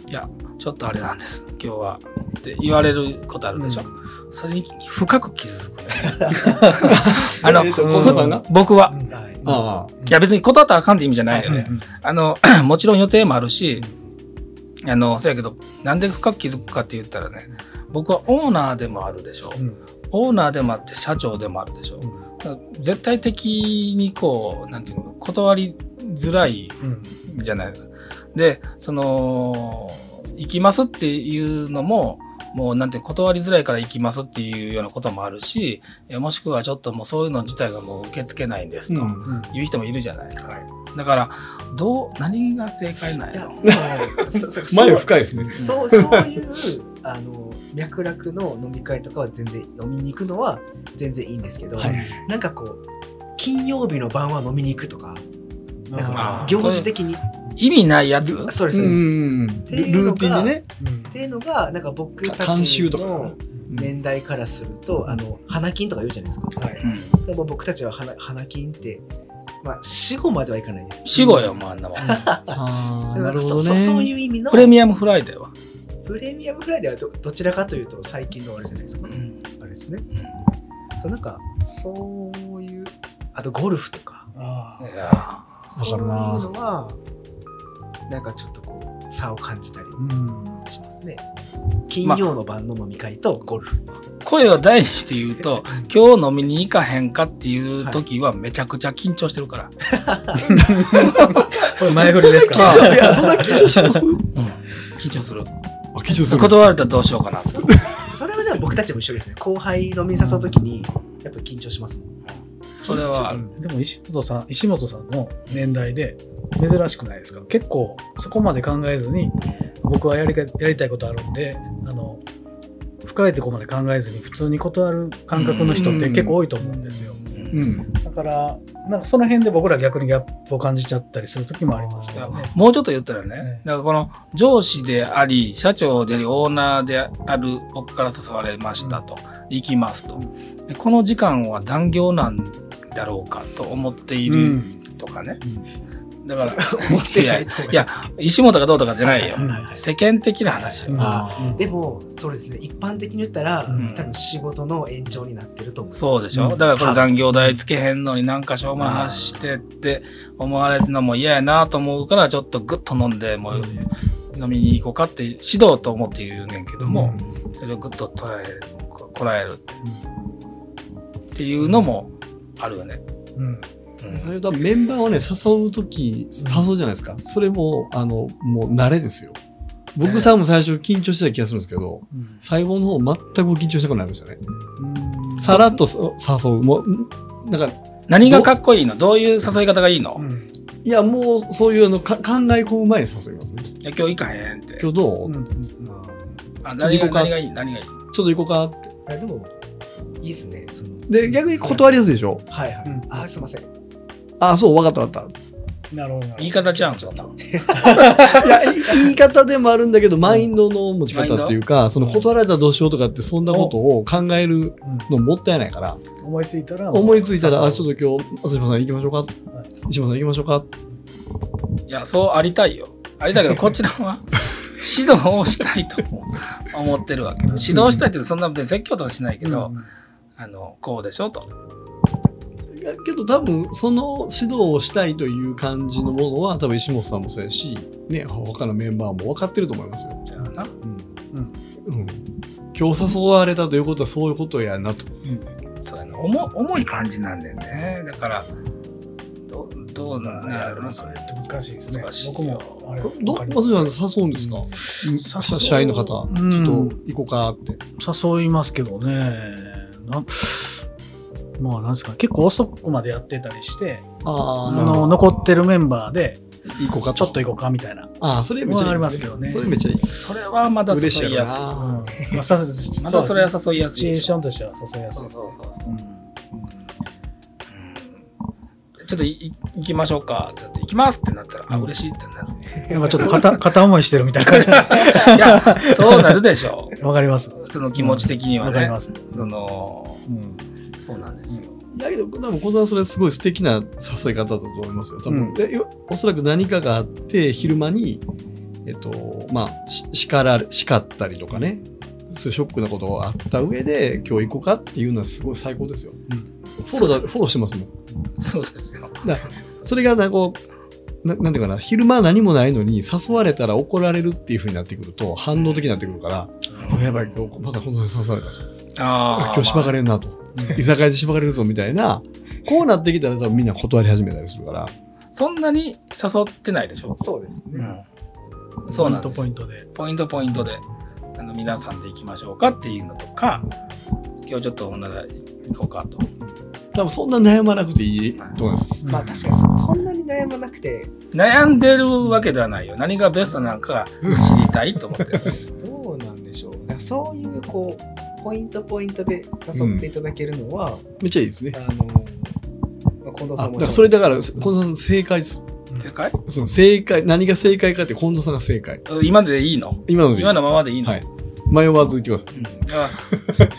いや、ちょっとあれなんです。今日は。って言われることあるでしょ。うんそれに深く傷つくね。[LAUGHS] あの、僕は。いや別に断ったらあかんって意味じゃないよね。あの、[CLEARS THROAT] もちろん予定もあるし、あの、そうやけど、なんで深く気づくかって言ったらね、僕はオーナーでもあるでしょ。うん、オーナーでもあって社長でもあるでしょ。うん、絶対的にこう、なんていうの断りづらいじゃないですか。うん、で、その、行きますっていうのも、もうなんて断りづらいから行きますっていうようなこともあるし、もしくはちょっともうそういうの自体がもう受け付けないんですという人もいるじゃないですか。だから、どう、何が正解なんやろ？前深いですね。そう、そういう、あの、脈絡の飲み会とかは全然飲みに行くのは全然いいんですけど、はい、なんかこう、金曜日の晩は飲みに行くとか、なんか行事的に。意味ないやつ？そうです、そうです。ルーティンでね。っていうのが、なんか僕た慣ちの年代からすると、あの、花金とか言うじゃないですか。はい。うん。でも僕たちは花花金って、まあ、死後まではいかないです。死後よ、もうあんなもん。ああ、なるほどそそそういね。う意味のプレミアムフライデーは？プレミアムフライデーはどどちらかというと最近のあれじゃないですか。うん。あれですね。そうなんか、そういう、あとゴルフとか、あいやそういうのは、なんかちょっとこう、差を感じたりーうん。しますね。金曜の晩の飲み会とゴルフ。声を大にして言うと、[LAUGHS] 今日飲みに行かへんかっていう時はめちゃくちゃ緊張してるから。こ [LAUGHS] れ前振りですか？[LAUGHS] いや、そんな緊張します？緊張する。あ、緊張する。断られたらどうしようかなと。そそれはでも僕たちも一緒ですね。後輩飲みに誘うときに、やっぱ緊張しますもん。それは。でも石本さん、石本さんの年代で珍しくないですか？結構そこまで考えずに、僕はやりかやりたいことあるんで、あの、深いところまで考えずに普通に断る感覚の人って結構多いと思うんですよ。うん。だから、なんかその辺で僕ら逆にギャップを感じちゃったりする時もありますけどね。もうちょっと言ったらねね、だからこの上司であり、社長であり、オーナーである僕から誘われましたと、行きますと。でこの時間は残業なんだろうかと思っているとかね。だから、[LAUGHS] 思ってないいや、石本がどうとかじゃないよ。うん。世間的な話よ。あでも、そうですね。一般的に言ったら、うん。多分仕事の延長になってると思います。そうでしょ、うん。だからこれ残業代つけへんのになんかしょうもない話してって思われるのも嫌やなと思うからちょっとグッと飲んでもう飲みに行こうかって指導と思って言うねんけども、それをグッと捉えここらえるっていうのもあるよね。うん。うんそれとメンバーをね、誘うとき、誘うじゃないですか。それも、あの、もう慣れですよ。僕さんも最初緊張してた気がするんですけど、最後の方全く緊張しなくなりましたね。さらっとそ誘う。もう、だから、何がかっこいいの？どういう誘い方がいいの、うんいや、もうそういうのか考え込む前に誘いますね。いや今日行かへんって。今日どう、うんあ何が何がいい何がいい？ちょっと行こうかって。あでも、いいですね。そので、逆に断りやすいでしょ？はいはい。うんあ、すいません。あ、そう、わかったわかっなるほど。言い方ちゃうんそんなの。た。いや、い言い方でもあるんだけど、マインドの持ち方っていうか、その断られたらどうしようとかって、そんなことを考えるのもったいないから、思いついたら、思いついたら、あ、ちょっっと今日、松島さん行きましょうか。石間さん行きましょうか。いや、そうありたいよ。ありたいけど、こちらは指導をしたいと思ってるわけ。指導したいってそんな別に説教とかしないけど、あの、こうでしょと。いやけど多分その指導をしたいという感じのものは多分石本さんもそうやし、ね、他のメンバーも分かってると思いますよ。じゃあな。うん、今日誘われたということはそういうことやなと。そうやな重重い感じなんだよね。だから、どうどうなんやろな、それ。難しいですね難しい。よ僕も、あれ、どわかります松島さん誘うんですか、社社員の方、ちょっうんと行こうかって。誘いますけどね。なまあ、なんですか、結構遅くまでやってたりして、ああの残ってるメンバーで、行こうかちょっと行こうかみたいな。ああ、それめっちゃいいありでますすけどねそれめっちゃいい。それはまだ誘嬉しいやすい。うんな。まあ、さまだそれは誘いやすいシチュエーションとしては誘いやすいそう。そうそうそう。うんちょっといい行きましょうかってなって、行きますってなったら、あ、うん嬉しいってなる。なんかちょっと片 [LAUGHS] 片思いしてるみたいな感じ。いや、そうなるでしょわかります。う。その気持ち的にはねわかりま。す。その、うんそうなんですよ。だけど、多分、小沢それすごい素敵な誘い方だと思いますよ。多分、うんでよおそらく何かがあって、昼間に、えっと、まあ、し叱られ、叱ったりとかね、そういうショックなことがあった上で、今日行こうかっていうのはすごい最高ですよ。フォローだ、フォローしてますもん。そうですよ。それがな、こう、ななんていうかな、昼間何もないのに誘われたら怒られるっていう風になってくると、反応的になってくるから、あやばい、今日またこの人に誘われた。ああ。今日しばかれるなと。居酒屋でしばかれるぞみたいな、こうなってきたら多分みんな断り始めたりするから。そんなに誘ってないでしょ？そうですね。そうなんですポイントポイントで。ポイントポイントで、あの、皆さんで行きましょうかっていうのとか、今日ちょっと女で行こうかと。多分そんな悩まなくていいと思います。まあ確かにそそんなに悩まなくて、悩んでるわけではないよ。何がベストなのか知りたいと思ってる。どうなんでしょう。そういうこう、ポイントポイントで誘っていただけるのは、めっちゃいいですね。あの、まあ、近藤さんもそれだから、近藤さん正解です。正解？その正解、何が正解かって近藤さんが正解。今でいいの？今のでいい今のままでいいの、はい迷わず言ってください。うん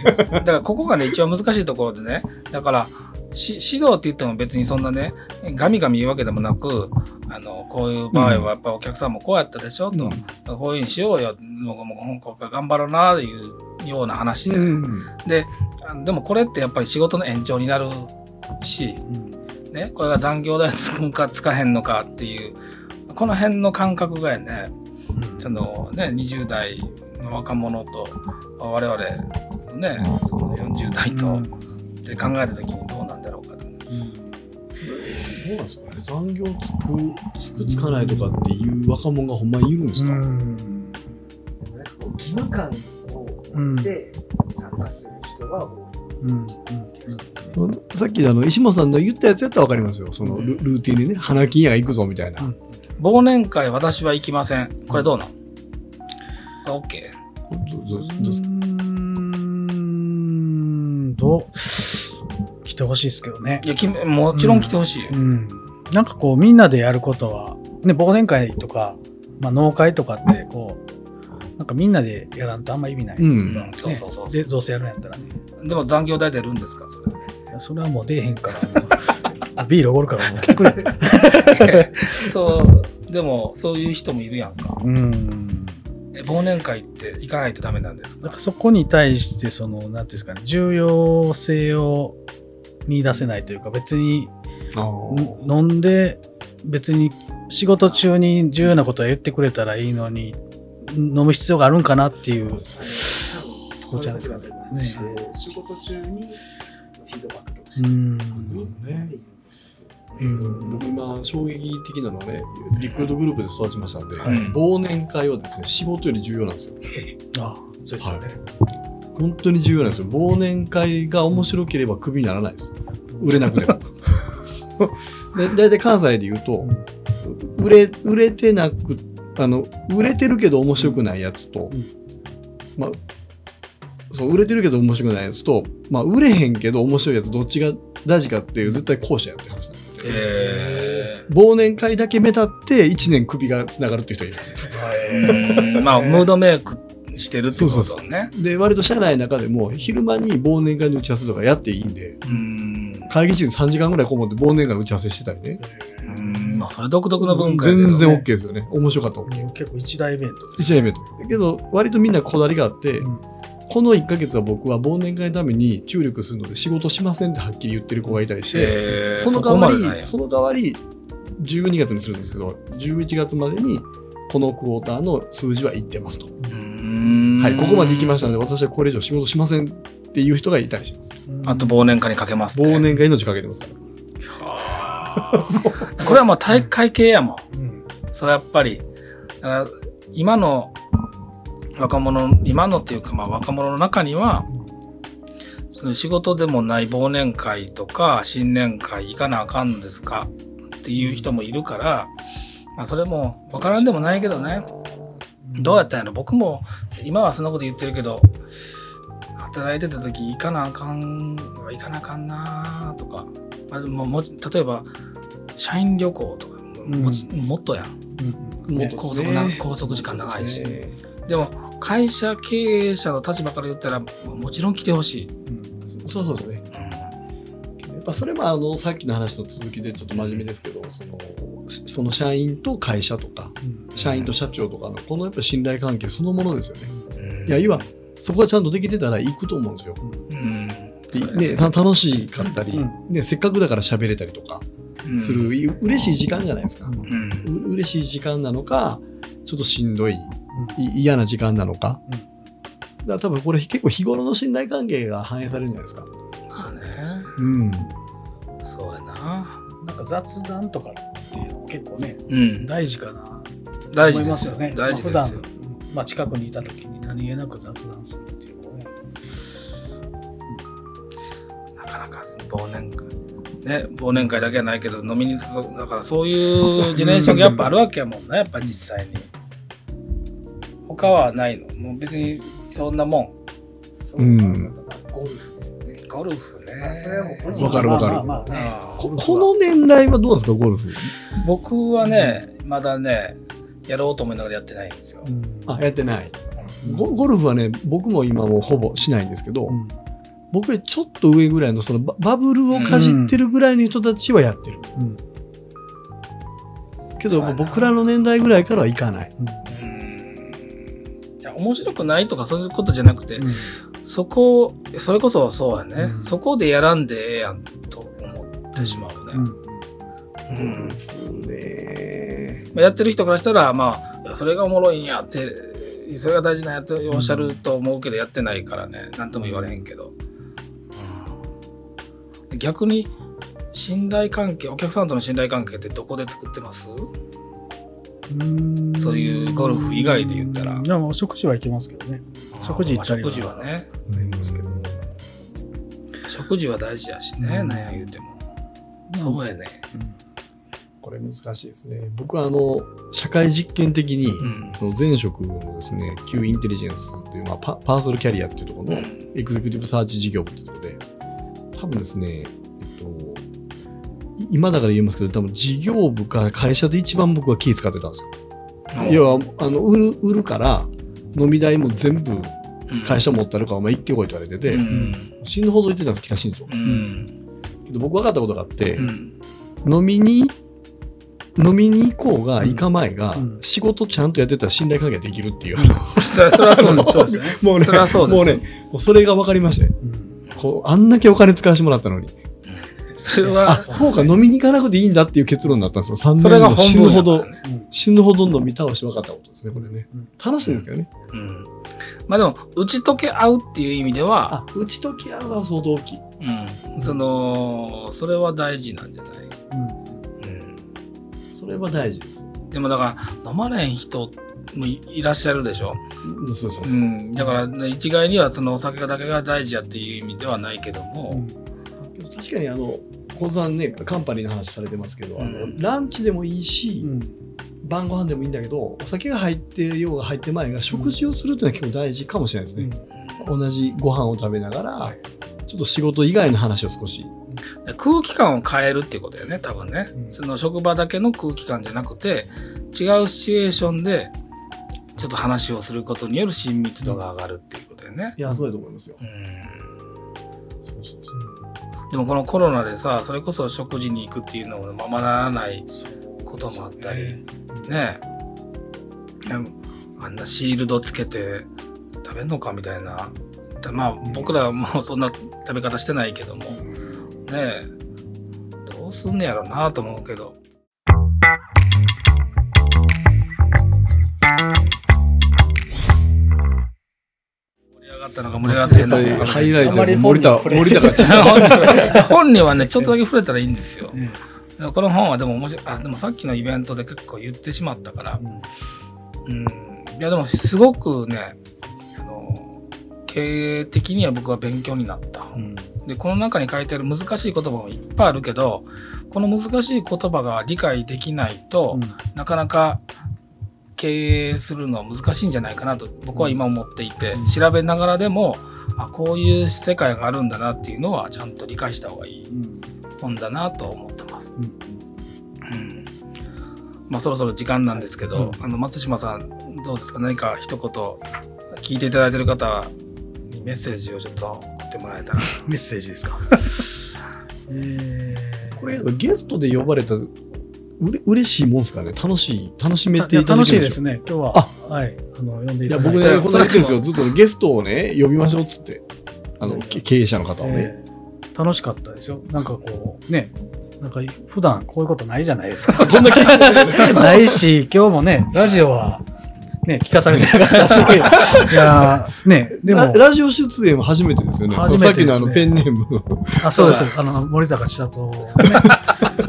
だから、ここがね、一番難しいところでね、だから、し指導って言っても別にそんなね、ガミガミ言うわけでもなく、あの、こういう場合はやっぱお客さんもこうやったでしょ、と、こういうふうにしようよ、もうもうここから頑張ろうな、っていうような話で、うん。で、あでもこれってやっぱり仕事の延長になるし、ね、これが残業代つくんかつかへんのかっていう、この辺の感覚がやね、そのね、20代の若者と我々ね、その40代と、で考えた時にどうなんだろうかと。それどうなんですかね？残業つく、つくつかないとかっていう若者がほんまにいるんですか、なん。かこう義務感を持って参加する人が多い。そのさっきあの石本さんの言ったやつやったらわかりますよ。そのルルーティンでね、花金屋が行くぞみたいな。うん。忘年会私は行きません。これどうなん、オッケどどどうですか？んどう来てほしいですけどねー。いやきもちろん来てほしいよ。うん。なんかこう、みんなでやることは、ね、忘年会とか、まあ、農会とかって、こう、なんかみんなでやらんとあんま意味ない。うんねそうそうそうで、どうせやるんやったらね。でも残業代出るんですかそれ。いやそれはもう出えへんから、[LAUGHS] ビールおごるからもう来てくれ。[LAUGHS] そう、でもそういう人もいるやんか。うん。え忘年会って行かないとダメなんですか？だからそこに対して、その、なんていうんですかね、重要性を見出せないというか、別に飲んで、別に仕事中に重要なことは言ってくれたらいいのに、飲む必要があるんかなっていう。こうじゃないですかね。仕事中にフィードバックとかしてうん。ねうん。僕今衝撃的なのはねリクルートグループで育ちましたんで、うん忘年会はですね仕事より重要なんですよ。あそうですよね。本当に重要なんですよ。忘年会が面白ければクビにならないです。売れなくても。[LAUGHS] で大体関西で言うと売れ売れてなくあの売れてるけど面白くないやつと、うん。まあそう売れてるけど面白くないやつと、まあ、売れへんけど面白いやつどっちが大事かっていう絶対後者やって話忘年会だけ目立って1年首がつながるっていう人がいます。ー、まあ、ムードメイクしてるってことだね。で、割と社内の中でも昼間に忘年会の打ち合わせとかやっていいんで、うん。会議室3時間ぐらいこもって忘年会の打ち合わせしてたりね。うんまあ、それ独特の文化ね全然 OK ですよね。面白かったら OK。結構一大イベントです。一年目と。だけど、割とみんなこだわりがあって、うんこの1ヶ月は僕は忘年会のために注力するので仕事しませんってはっきり言ってる子がいたりして、えーその代わり、その代わり、12月にするんですけど、11月までにこのクォーターの数字はいってますと。うんはい、ここまで行きましたので、私はこれ以上仕事しませんっていう人がいたりします。あと忘年会にかけます、ね。忘年会命かけてますから。これはもう体育会系やもん。うんそれはやっぱり、だから今の若者、今のっていうかまあ若者の中には、その仕事でもない忘年会とか新年会行かなあかんのですかっていう人もいるから、まあそれもわからんでもないけどね。どうやったんやろ僕も今はそんなこと言ってるけど、働いてた時行かなあかん、行かなあかんなとか、まあ、もうも例えば社員旅行とかも,、もっとやん。もっと拘ですね束な拘束時間長いし。ねでも会社経営者の立場から言ったらもちろん来てほしい。そうそうですね。やっぱそれもあのさっきの話の続きでちょっと真面目ですけど、そのその社員と会社とか、社員と社長とかのこのやっぱ信頼関係そのものですよね。いや、要はそこがちゃんとできてたら行くと思うんですよ。うんでね、た楽しかったり、うね、せっかくだから喋れたりとかする、い嬉しい時間じゃないですか。うんう嬉しい時間なのか、ちょっとしんどい、い嫌な時間なのか？うんだから多分これ結構日頃の信頼関係が反映されるんじゃないですか。そうね。うん。そうやな。なんか雑談とかっていうのも結構ね、うん。大事かな。大事ですよ思いますよね。大事ですよまあ近くにいた時に何気なく雑談するっていうのをね。なかなか忘年会。ね、忘年会だけはないけど飲みに誘う。だからそういうジェネレーションギャップあるわけやもんね、やっぱ実際に。他はないの？もう別にそんなもそううんゴルフですね。ん。ゴルフね。まあそれはもう個人わかるわかるまあまあまあね。ああここの年代はどうですか、ゴルフ？僕はね、まだね、やろうと思いながらやってないんですよ。あ、やってない。ゴゴルフはね、僕も今もうほぼしないんですけど、うん僕よりちょっと上ぐらいのそのババブルをかじってるぐらいの人たちはやってる。うんけど僕らの年代ぐらいからはいかない。面白くないとかそういうことじゃなくて、そこ、それこそそうやね、うん。そこでやらんでええやんと思ってしまうね。うん。うん。うんね。まあやってる人からしたら、まあ、それがおもろいんやって、それが大事なやつおっしゃると思うけど、やってないからね、なんとも言われへんけど。うん。逆に、信頼関係、お客さんとの信頼関係ってどこで作ってます？うんそういうゴルフ以外で言ったら食事は行きますけどね。食事行ったりはまあ食事はね。ありますけど。食事は大事やしね、うんなんや言うても。そうやね。これ難しいですね。僕はあの、社会実験的に、うん。その前職のですね、Q インテリジェンスという、まあ、パパーソルキャリアっていうところのエグゼクティブサーチ事業部っていうところで、多分ですね、今だから言えますけど、多分事業部か会社で一番僕は気使ってたんですよ。要は、あの、売る、売るから、飲み代も全部会社持ったるから、お前行ってこいと言われてて、うん。死ぬほど言ってたんです、北新庄。うん。けど僕分かったことがあって、うん。飲みに、飲みに行こうが、行かまいが、うん仕事ちゃんとやってたら信頼関係できるっていう。そりゃそうです。ね。[LAUGHS] もうね、そりゃそうですもうね、もうそれが分かりましたよ。うんこうあんだけお金使わせてもらったのに。それは、あ、そうか、飲みに行かなくていいんだっていう結論になったんですよ。3年それが死ぬほど。死ぬほど飲み倒して分かったことですね、これねうん。楽しいんですけどね。うん。まあでも、打ち解け合うっていう意味では、あ、打ち解き合うは相当大きい。うん。その、それは大事なんじゃない？うんうん。それは大事です。でもだから、飲まれん人もいいらっしゃるでしょ？うんそうそうそうう。ん。だから、ね、一概にはそのお酒だけが大事やっていう意味ではないけども、けど確かにあの、小さんね、カンパニーの話されてますけど、あのうんランチでもいいし、うん晩ご飯でもいいんだけど、お酒が入ってようが入ってまいが、食事をするっていうのは結構大事かもしれないですね。同じご飯を食べながら、ちょっと仕事以外の話を少し。空気感を変えるっていうことだよね、多分ね。うんその職場だけの空気感じゃなくて、違うシチュエーションで、ちょっと話をすることによる親密度が上がるっていうことだよね。いや、そうだと思いますよ。うん。でもこのコロナでさ、それこそ食事に行くっていうのもままならないこともあったり、ね。あんなシールドつけて食べんのかみたいな。たまあ僕らはもうそんな食べ方してないけども、ねえ。どうすんねやろなと思うけど。ったのか盛り上がってへんのかハイライトあまり森田、森田が本にはね、ちょっとだけ触れたらいいんですよ。ねこの本はでも面白い。あ、でもさっきのイベントで結構言ってしまったから。うん。いや、でもすごくね、あの、経営的には僕は勉強になった。うんで、この中に書いてある難しい言葉もいっぱいあるけど、この難しい言葉が理解できないと、なかなか経営するのは難しいんじゃないかなと僕は今思っていて、うん調べながらでも、あ、こういう世界があるんだなっていうのはちゃんと理解した方がいいうん本だなと思ってます。うんうんまあそろそろ時間なんですけど、あの松島さんどうですか？何か一言聞いていただいてる方にメッセージをちょっと送ってもらえたら。[LAUGHS] メッセージですか？[LAUGHS] えーこれゲストで呼ばれたうれ嬉しいもんですかね？楽しい楽しめていただける楽しいですね。今日は。あはい。あの、呼んでいいやただいて。僕ねこんな言ってるんですよそずっとねゲストをね呼びましょうっつってあのけ経営者の方をね、えー楽しかったですよ。なんかこう、ね、なんか普段こういうことないじゃないですか。[LAUGHS] こんな [LAUGHS] ないし、今日もね、ラジオは、ね、聞かされてなかったし、[LAUGHS] いやーね、でもラ、ラジオ出演は初めてですよね。初めてですねさっきのあのペンネーム。あ、そうです。あの、森高千里、ね、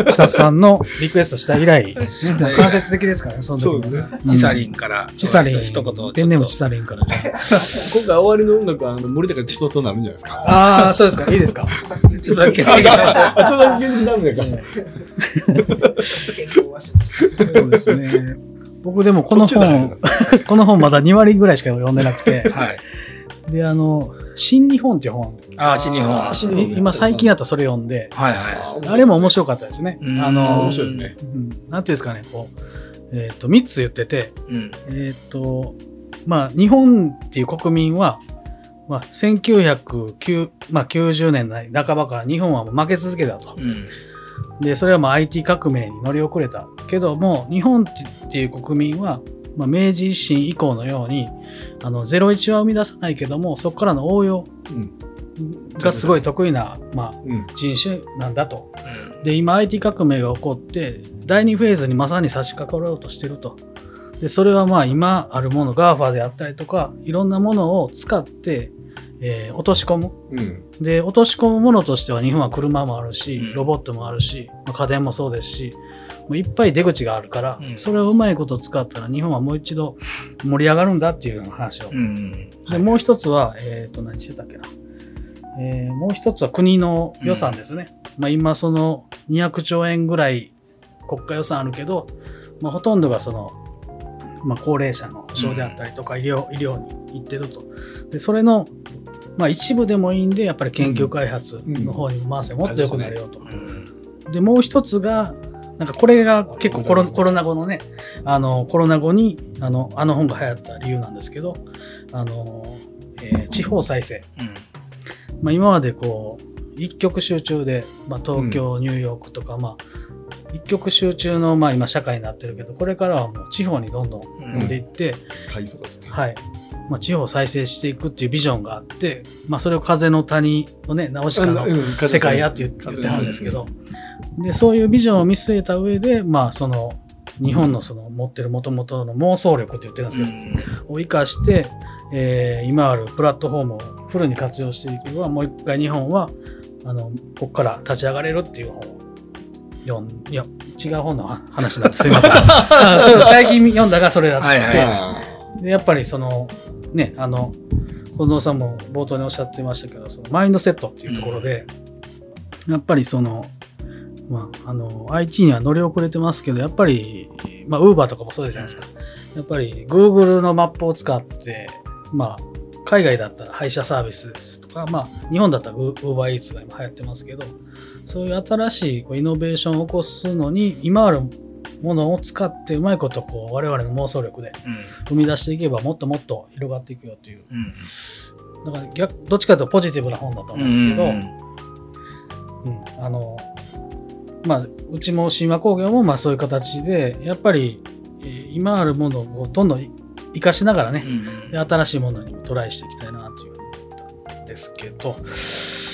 千里さんのリクエストした以来、間接的ですからね、その時そうですね。うんチサリンから、チサリン、一言ちょっと。ペンネームチサリンから。今回終わりの音楽はあの森高千里になるんじゃないですか？ああ、そうですか。いいですか？ちょっとだけ [LAUGHS] ちょっとだけダメだから。[LAUGHS] そうですね。僕でもこの本、[LAUGHS] この本まだ2割ぐらいしか読んでなくて、[LAUGHS] はい。で、あの、新日本っていう本。ああ、新日本。あー新日本今最近やったらそれ読んで、はいはあれも面白かったですね。うんああの面、白いですね。うんなんていうんですかね、こう、えっ、と、3つ言ってて、い。うん。えっ、と、まあ、日本っていう国民は、まあ、1990、まあ、90年代半ばから日本はもう負け続けたと。うん。で、それはまあ IT 革命に乗り遅れたけども、日本っていう国民は、まあ、明治維新以降のように、あの、01は生み出さないけども、そこからの応用うん。がすごい得意な、まあ、うん。人種なんだと。うん。で、今 IT 革命が起こって、第2フェーズにまさに差し掛かろうとしてると。で、それはまあ今あるもの、GAFA であったりとか、いろんなものを使って、えー落とし込む。うん。で、落とし込むものとしては日本は車もあるしうん、ロボットもあるし、まあ家電もそうですし、もういっぱい出口があるから、うんそれをうまいこと使ったら日本はもう一度盛り上がるんだっていうような話を。うん。で、もう一つは、えっ、と、何してたっけな。えーもう一つは国の予算ですね。まあ今その200兆円ぐらい国家予算あるけど、まあほとんどがその、まあ高齢者の症であったりとか医療、医療に行ってると。で、それの、まあ一部でもいいんで、やっぱり研究開発の方にも回せ、もっと良くなるよと。うん。で、もう一つが、なんかこれが結構コロコロナ後のね、あの、コロナ後に、あの、あの本が流行った理由なんですけど、あの、えー地方再生。うん。まあ、今までこう、一極集中で、まあ、東京、ニューヨークとか、まあ、一極集中の、まあ、今社会になってるけど、これからはもう地方にどんどん飛んでいって、海賊ですね。はい。まあ、地方を再生していくっていうビジョンがあって、まあ、それを風の谷をね、直しかのうん世界やって言ってはるんですけど、で、そういうビジョンを見据えた上で、まあ、その、日本のその持ってる元々の妄想力って言ってるんですけど、を生かして、えー今あるプラットフォームをフルに活用していけば、もう一回日本は、あの、ここから立ち上がれるっていう本を読ん、いや、違う本の話なんです。いません。[LAUGHS] 最近読んだがそれだって、はいはい。あでやっぱりその、ね、あの、近藤さんも冒頭におっしゃってましたけど、そのマインドセットっていうところで、やっぱりその、まあ、あの、IT には乗り遅れてますけど、やっぱり、まあ、Uber とかもそうじゃないですか。やっぱり Google のマップを使って、まあ、海外だったら配車サービスですとか、まあ、日本だったら UberEats が今流行ってますけど、そういう新しいこうイノベーションを起こすのに、今あるものを使ってうまいことこう我々の妄想力でうん。生み出していけばもっともっと広がっていくよという。うん。だから逆、どっちかというとポジティブな本だと思うんですけど、ううんんあの、まあ、うちも神話工業もまあそういう形で、やっぱり、えー今あるものをどんどん活かしながらね、うんで新しいものにもトライしていきたいなというふうに思ったんですけど、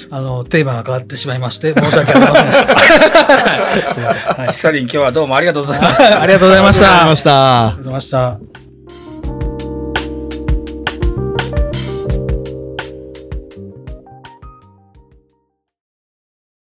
あの、テーマが変わってしまいまして、申し訳ありませんでした。[LAUGHS] すいません。はいシサリン今日はどうも [LAUGHS] ありがとうございました。ありがとうございました。ありがとうございましたありがとうございました。